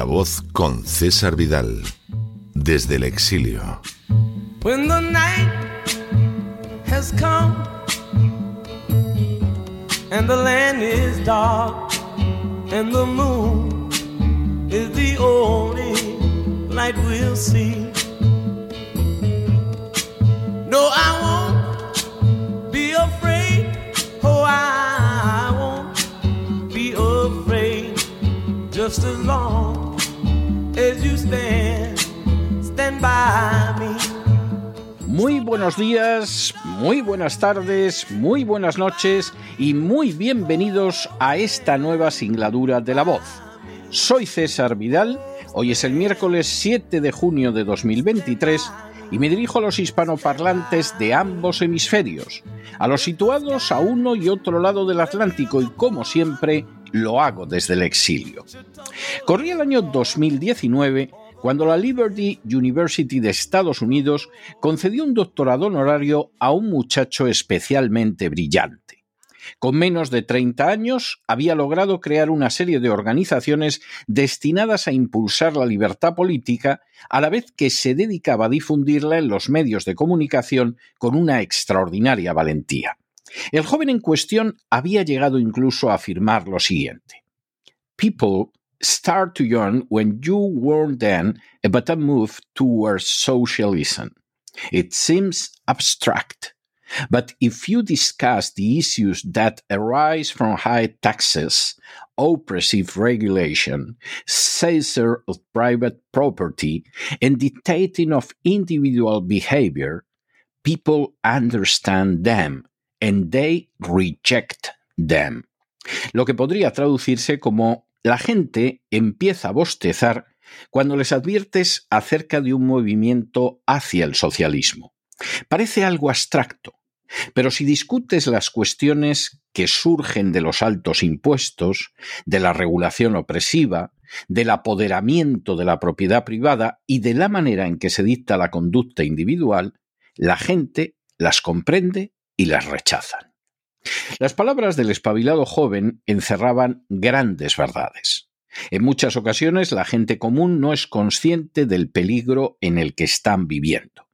La voz con César Vidal, desde el exilio. When the night has come and the land is dark and the moon is the only light we'll see. Muy buenos días, muy buenas tardes, muy buenas noches y muy bienvenidos a esta nueva singladura de la voz. Soy César Vidal, hoy es el miércoles 7 de junio de 2023 y me dirijo a los hispanoparlantes de ambos hemisferios, a los situados a uno y otro lado del Atlántico y como siempre lo hago desde el exilio. Corría el año 2019 cuando la Liberty University de Estados Unidos concedió un doctorado honorario a un muchacho especialmente brillante. Con menos de 30 años, había logrado crear una serie de organizaciones destinadas a impulsar la libertad política, a la vez que se dedicaba a difundirla en los medios de comunicación con una extraordinaria valentía. El joven en cuestión había llegado incluso a afirmar lo siguiente. People start to yearn when you warn them about a move towards socialism. It seems abstract, but if you discuss the issues that arise from high taxes, oppressive regulation, seizure of private property, and dictating of individual behavior, people understand them and they reject them. Lo que podría traducirse como la gente empieza a bostezar cuando les adviertes acerca de un movimiento hacia el socialismo. Parece algo abstracto, pero si discutes las cuestiones que surgen de los altos impuestos, de la regulación opresiva, del apoderamiento de la propiedad privada y de la manera en que se dicta la conducta individual, la gente las comprende y las rechazan. Las palabras del espabilado joven encerraban grandes verdades. En muchas ocasiones la gente común no es consciente del peligro en el que están viviendo.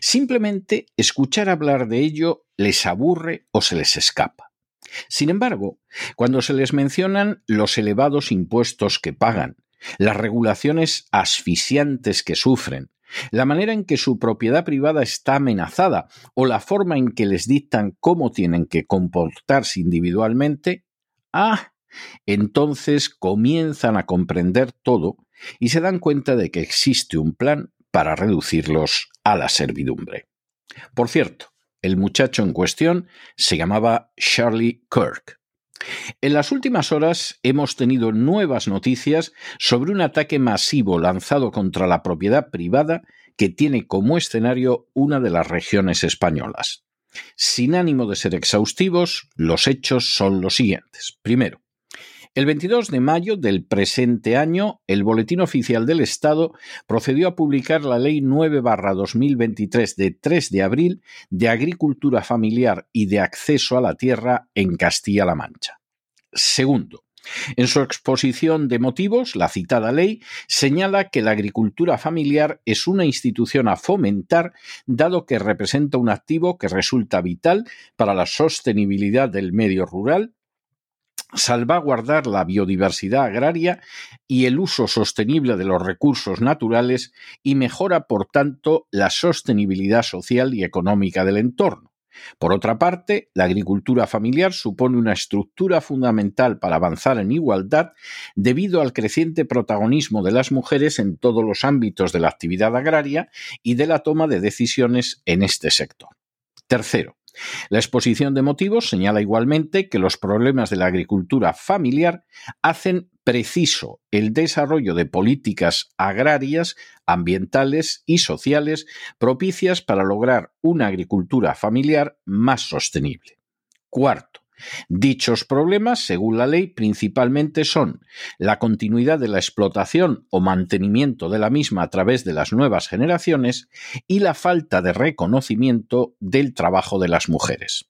Simplemente escuchar hablar de ello les aburre o se les escapa. Sin embargo, cuando se les mencionan los elevados impuestos que pagan, las regulaciones asfixiantes que sufren, la manera en que su propiedad privada está amenazada o la forma en que les dictan cómo tienen que comportarse individualmente, ah, entonces comienzan a comprender todo y se dan cuenta de que existe un plan para reducirlos a la servidumbre. Por cierto, el muchacho en cuestión se llamaba Charlie Kirk. En las últimas horas hemos tenido nuevas noticias sobre un ataque masivo lanzado contra la propiedad privada que tiene como escenario una de las regiones españolas. Sin ánimo de ser exhaustivos, los hechos son los siguientes. Primero, el 22 de mayo del presente año, el Boletín Oficial del Estado procedió a publicar la Ley 9-2023 de 3 de abril de Agricultura Familiar y de Acceso a la Tierra en Castilla-La Mancha. Segundo, en su exposición de motivos, la citada ley señala que la agricultura familiar es una institución a fomentar, dado que representa un activo que resulta vital para la sostenibilidad del medio rural, salvaguardar la biodiversidad agraria y el uso sostenible de los recursos naturales y mejora, por tanto, la sostenibilidad social y económica del entorno. Por otra parte, la agricultura familiar supone una estructura fundamental para avanzar en igualdad debido al creciente protagonismo de las mujeres en todos los ámbitos de la actividad agraria y de la toma de decisiones en este sector. Tercero, la exposición de motivos señala igualmente que los problemas de la agricultura familiar hacen preciso el desarrollo de políticas agrarias, ambientales y sociales propicias para lograr una agricultura familiar más sostenible. Cuarto, Dichos problemas, según la ley, principalmente son la continuidad de la explotación o mantenimiento de la misma a través de las nuevas generaciones y la falta de reconocimiento del trabajo de las mujeres.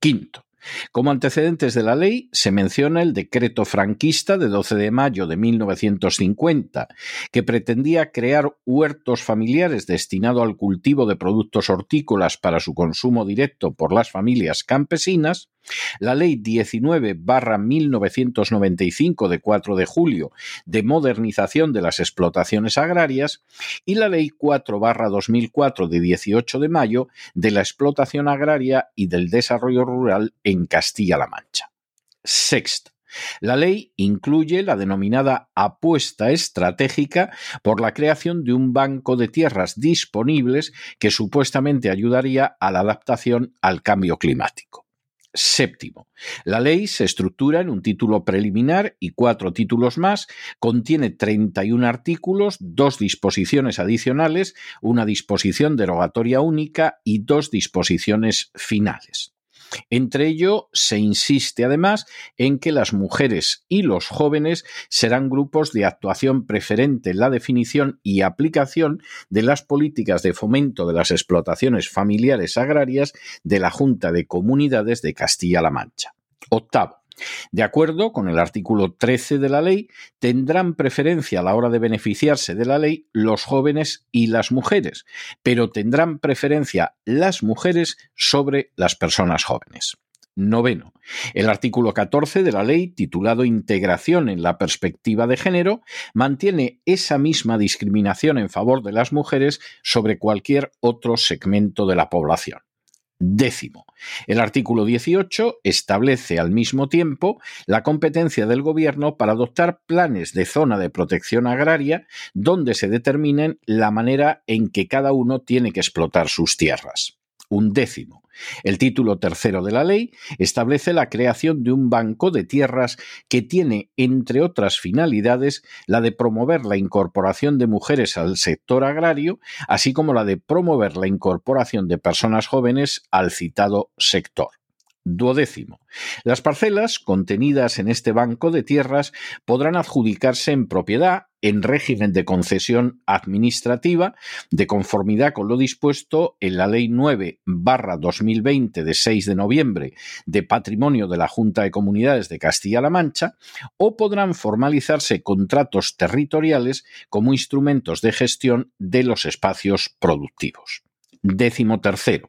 Quinto, como antecedentes de la ley se menciona el decreto franquista de 12 de mayo de 1950, que pretendía crear huertos familiares destinados al cultivo de productos hortícolas para su consumo directo por las familias campesinas, la Ley 19-1995 de 4 de julio de modernización de las explotaciones agrarias y la Ley 4-2004 de 18 de mayo de la explotación agraria y del desarrollo rural en Castilla-La Mancha. Sexto. La ley incluye la denominada apuesta estratégica por la creación de un banco de tierras disponibles que supuestamente ayudaría a la adaptación al cambio climático. Séptimo. La ley se estructura en un título preliminar y cuatro títulos más, contiene 31 artículos, dos disposiciones adicionales, una disposición derogatoria única y dos disposiciones finales. Entre ello, se insiste además en que las mujeres y los jóvenes serán grupos de actuación preferente en la definición y aplicación de las políticas de fomento de las explotaciones familiares agrarias de la Junta de Comunidades de Castilla-La Mancha. Octavo. De acuerdo con el artículo 13 de la ley, tendrán preferencia a la hora de beneficiarse de la ley los jóvenes y las mujeres, pero tendrán preferencia las mujeres sobre las personas jóvenes. Noveno. El artículo 14 de la ley, titulado Integración en la perspectiva de género, mantiene esa misma discriminación en favor de las mujeres sobre cualquier otro segmento de la población. Décimo. El artículo 18 establece al mismo tiempo la competencia del Gobierno para adoptar planes de zona de protección agraria donde se determinen la manera en que cada uno tiene que explotar sus tierras. Un décimo. El título tercero de la ley establece la creación de un banco de tierras que tiene, entre otras finalidades, la de promover la incorporación de mujeres al sector agrario, así como la de promover la incorporación de personas jóvenes al citado sector. Duodécimo. Las parcelas contenidas en este banco de tierras podrán adjudicarse en propiedad en régimen de concesión administrativa, de conformidad con lo dispuesto en la Ley 9 barra 2020 de 6 de noviembre de Patrimonio de la Junta de Comunidades de Castilla-La Mancha, o podrán formalizarse contratos territoriales como instrumentos de gestión de los espacios productivos. Décimo tercero.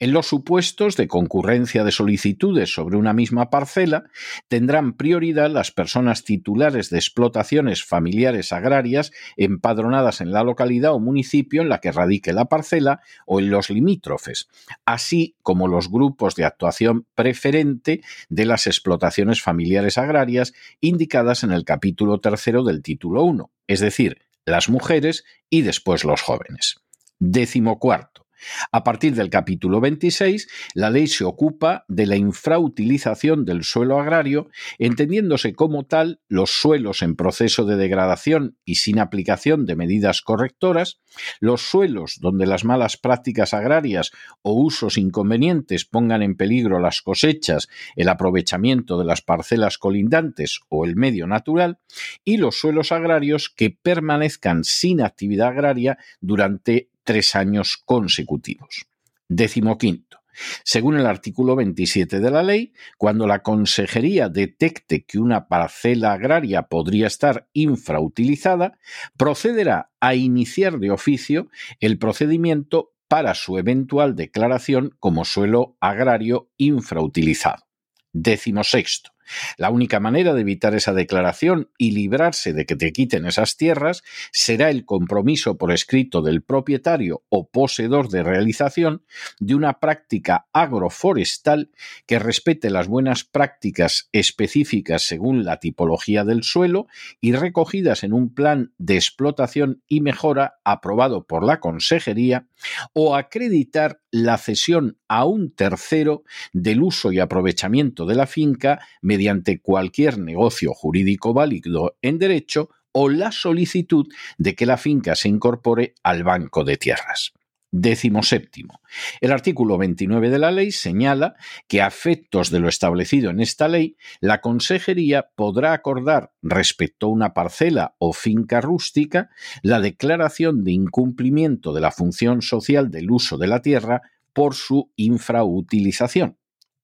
En los supuestos de concurrencia de solicitudes sobre una misma parcela, tendrán prioridad las personas titulares de explotaciones familiares agrarias empadronadas en la localidad o municipio en la que radique la parcela o en los limítrofes, así como los grupos de actuación preferente de las explotaciones familiares agrarias indicadas en el capítulo tercero del título 1, es decir, las mujeres y después los jóvenes. Décimo cuarto. A partir del capítulo 26, la ley se ocupa de la infrautilización del suelo agrario, entendiéndose como tal los suelos en proceso de degradación y sin aplicación de medidas correctoras, los suelos donde las malas prácticas agrarias o usos inconvenientes pongan en peligro las cosechas, el aprovechamiento de las parcelas colindantes o el medio natural, y los suelos agrarios que permanezcan sin actividad agraria durante tres años consecutivos. Décimo quinto. Según el artículo 27 de la ley, cuando la Consejería detecte que una parcela agraria podría estar infrautilizada, procederá a iniciar de oficio el procedimiento para su eventual declaración como suelo agrario infrautilizado. Décimo sexto. La única manera de evitar esa declaración y librarse de que te quiten esas tierras será el compromiso por escrito del propietario o poseedor de realización de una práctica agroforestal que respete las buenas prácticas específicas según la tipología del suelo y recogidas en un plan de explotación y mejora aprobado por la Consejería o acreditar la cesión a un tercero del uso y aprovechamiento de la finca mediante cualquier negocio jurídico válido en derecho o la solicitud de que la finca se incorpore al banco de tierras. Décimo séptimo. El artículo 29 de la ley señala que a efectos de lo establecido en esta ley, la Consejería podrá acordar respecto a una parcela o finca rústica la declaración de incumplimiento de la función social del uso de la tierra por su infrautilización.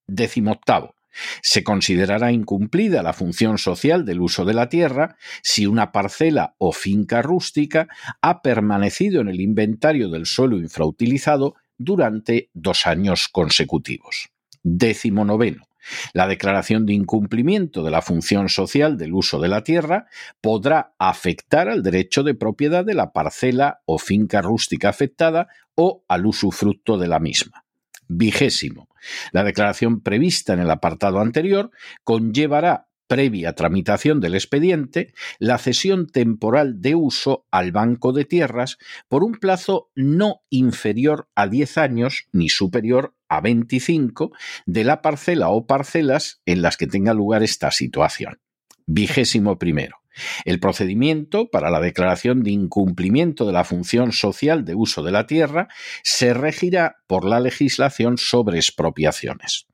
Décimo octavo. Se considerará incumplida la función social del uso de la tierra si una parcela o finca rústica ha permanecido en el inventario del suelo infrautilizado durante dos años consecutivos. Décimo noveno. La declaración de incumplimiento de la función social del uso de la tierra podrá afectar al derecho de propiedad de la parcela o finca rústica afectada o al usufructo de la misma. Vigésimo. La declaración prevista en el apartado anterior conllevará previa tramitación del expediente, la cesión temporal de uso al Banco de Tierras por un plazo no inferior a 10 años ni superior a 25 de la parcela o parcelas en las que tenga lugar esta situación. Vigésimo primero. El procedimiento para la declaración de incumplimiento de la función social de uso de la tierra se regirá por la legislación sobre expropiaciones.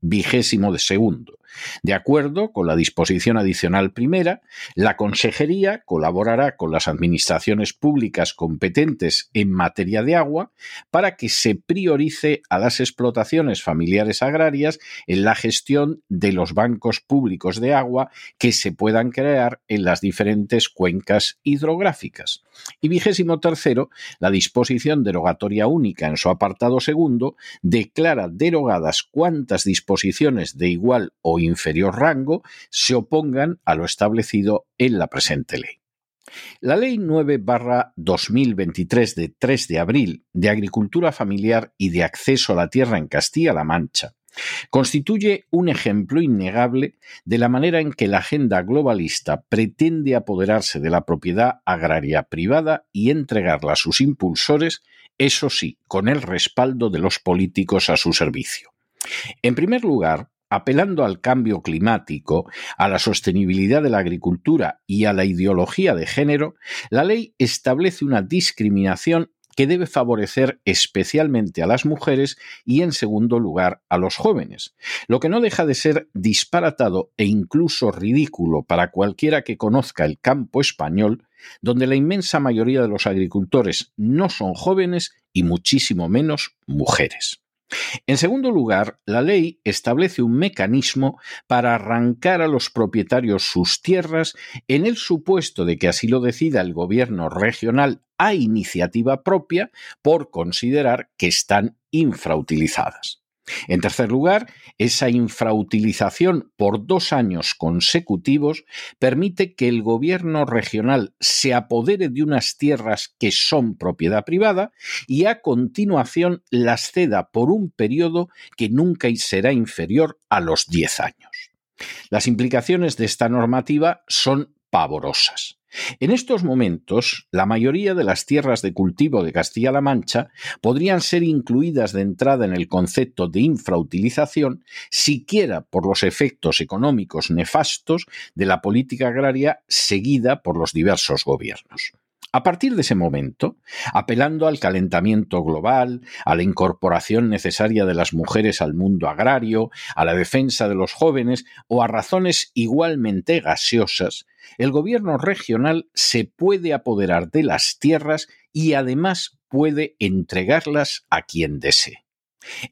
Vigésimo de segundo. De acuerdo con la disposición adicional primera, la Consejería colaborará con las administraciones públicas competentes en materia de agua para que se priorice a las explotaciones familiares agrarias en la gestión de los bancos públicos de agua que se puedan crear en las diferentes cuencas hidrográficas. Y vigésimo tercero, la disposición derogatoria única en su apartado segundo declara derogadas cuantas disposiciones de igual o inferior rango se opongan a lo establecido en la presente ley. La Ley 9 2023 de 3 de abril de Agricultura Familiar y de Acceso a la Tierra en Castilla-La Mancha constituye un ejemplo innegable de la manera en que la agenda globalista pretende apoderarse de la propiedad agraria privada y entregarla a sus impulsores, eso sí, con el respaldo de los políticos a su servicio. En primer lugar, apelando al cambio climático, a la sostenibilidad de la agricultura y a la ideología de género, la ley establece una discriminación que debe favorecer especialmente a las mujeres y, en segundo lugar, a los jóvenes, lo que no deja de ser disparatado e incluso ridículo para cualquiera que conozca el campo español, donde la inmensa mayoría de los agricultores no son jóvenes y muchísimo menos mujeres. En segundo lugar, la ley establece un mecanismo para arrancar a los propietarios sus tierras en el supuesto de que así lo decida el gobierno regional a iniciativa propia por considerar que están infrautilizadas. En tercer lugar, esa infrautilización por dos años consecutivos permite que el gobierno regional se apodere de unas tierras que son propiedad privada y a continuación las ceda por un periodo que nunca será inferior a los diez años. Las implicaciones de esta normativa son pavorosas. En estos momentos, la mayoría de las tierras de cultivo de Castilla-La Mancha podrían ser incluidas de entrada en el concepto de infrautilización, siquiera por los efectos económicos nefastos de la política agraria seguida por los diversos gobiernos. A partir de ese momento, apelando al calentamiento global, a la incorporación necesaria de las mujeres al mundo agrario, a la defensa de los jóvenes o a razones igualmente gaseosas, el gobierno regional se puede apoderar de las tierras y además puede entregarlas a quien desee.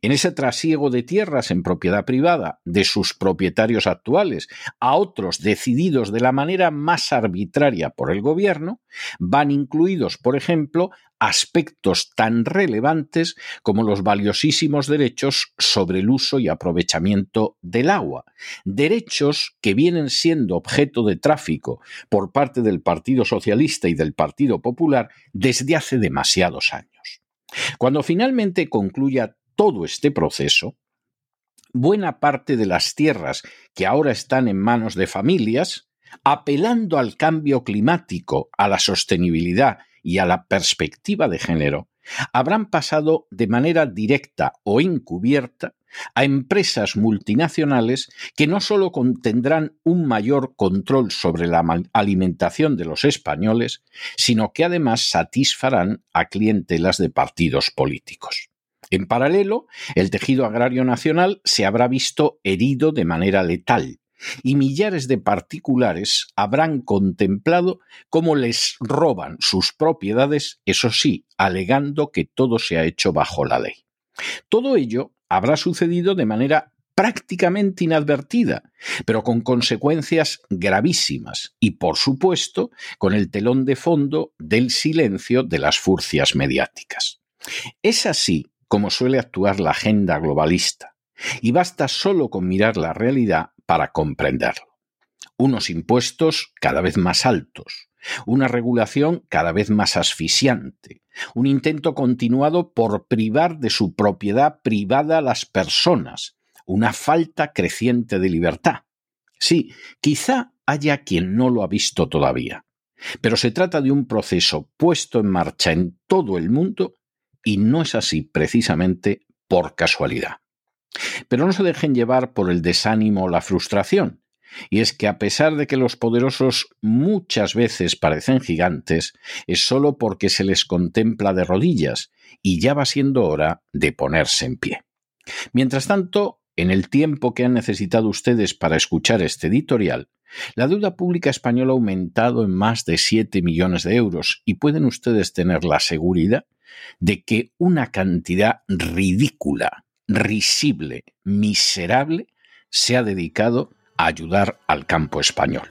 En ese trasiego de tierras en propiedad privada de sus propietarios actuales a otros decididos de la manera más arbitraria por el gobierno, van incluidos, por ejemplo, aspectos tan relevantes como los valiosísimos derechos sobre el uso y aprovechamiento del agua, derechos que vienen siendo objeto de tráfico por parte del Partido Socialista y del Partido Popular desde hace demasiados años. Cuando finalmente concluya todo este proceso, buena parte de las tierras que ahora están en manos de familias, apelando al cambio climático, a la sostenibilidad y a la perspectiva de género, habrán pasado de manera directa o encubierta a empresas multinacionales que no solo contendrán un mayor control sobre la alimentación de los españoles, sino que además satisfarán a clientelas de partidos políticos. En paralelo, el tejido agrario nacional se habrá visto herido de manera letal y millares de particulares habrán contemplado cómo les roban sus propiedades, eso sí, alegando que todo se ha hecho bajo la ley. Todo ello habrá sucedido de manera prácticamente inadvertida, pero con consecuencias gravísimas y, por supuesto, con el telón de fondo del silencio de las furcias mediáticas. Es así como suele actuar la agenda globalista, y basta solo con mirar la realidad para comprenderlo. Unos impuestos cada vez más altos, una regulación cada vez más asfixiante, un intento continuado por privar de su propiedad privada a las personas, una falta creciente de libertad. Sí, quizá haya quien no lo ha visto todavía, pero se trata de un proceso puesto en marcha en todo el mundo y no es así precisamente por casualidad. Pero no se dejen llevar por el desánimo o la frustración. Y es que a pesar de que los poderosos muchas veces parecen gigantes, es solo porque se les contempla de rodillas y ya va siendo hora de ponerse en pie. Mientras tanto, en el tiempo que han necesitado ustedes para escuchar este editorial, la deuda pública española ha aumentado en más de 7 millones de euros y pueden ustedes tener la seguridad de que una cantidad ridícula, risible, miserable, se ha dedicado a ayudar al campo español,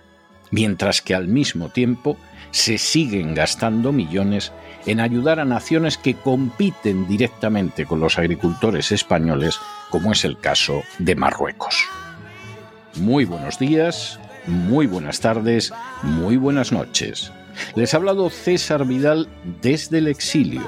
mientras que al mismo tiempo se siguen gastando millones en ayudar a naciones que compiten directamente con los agricultores españoles, como es el caso de Marruecos. Muy buenos días, muy buenas tardes, muy buenas noches. Les ha hablado César Vidal desde el exilio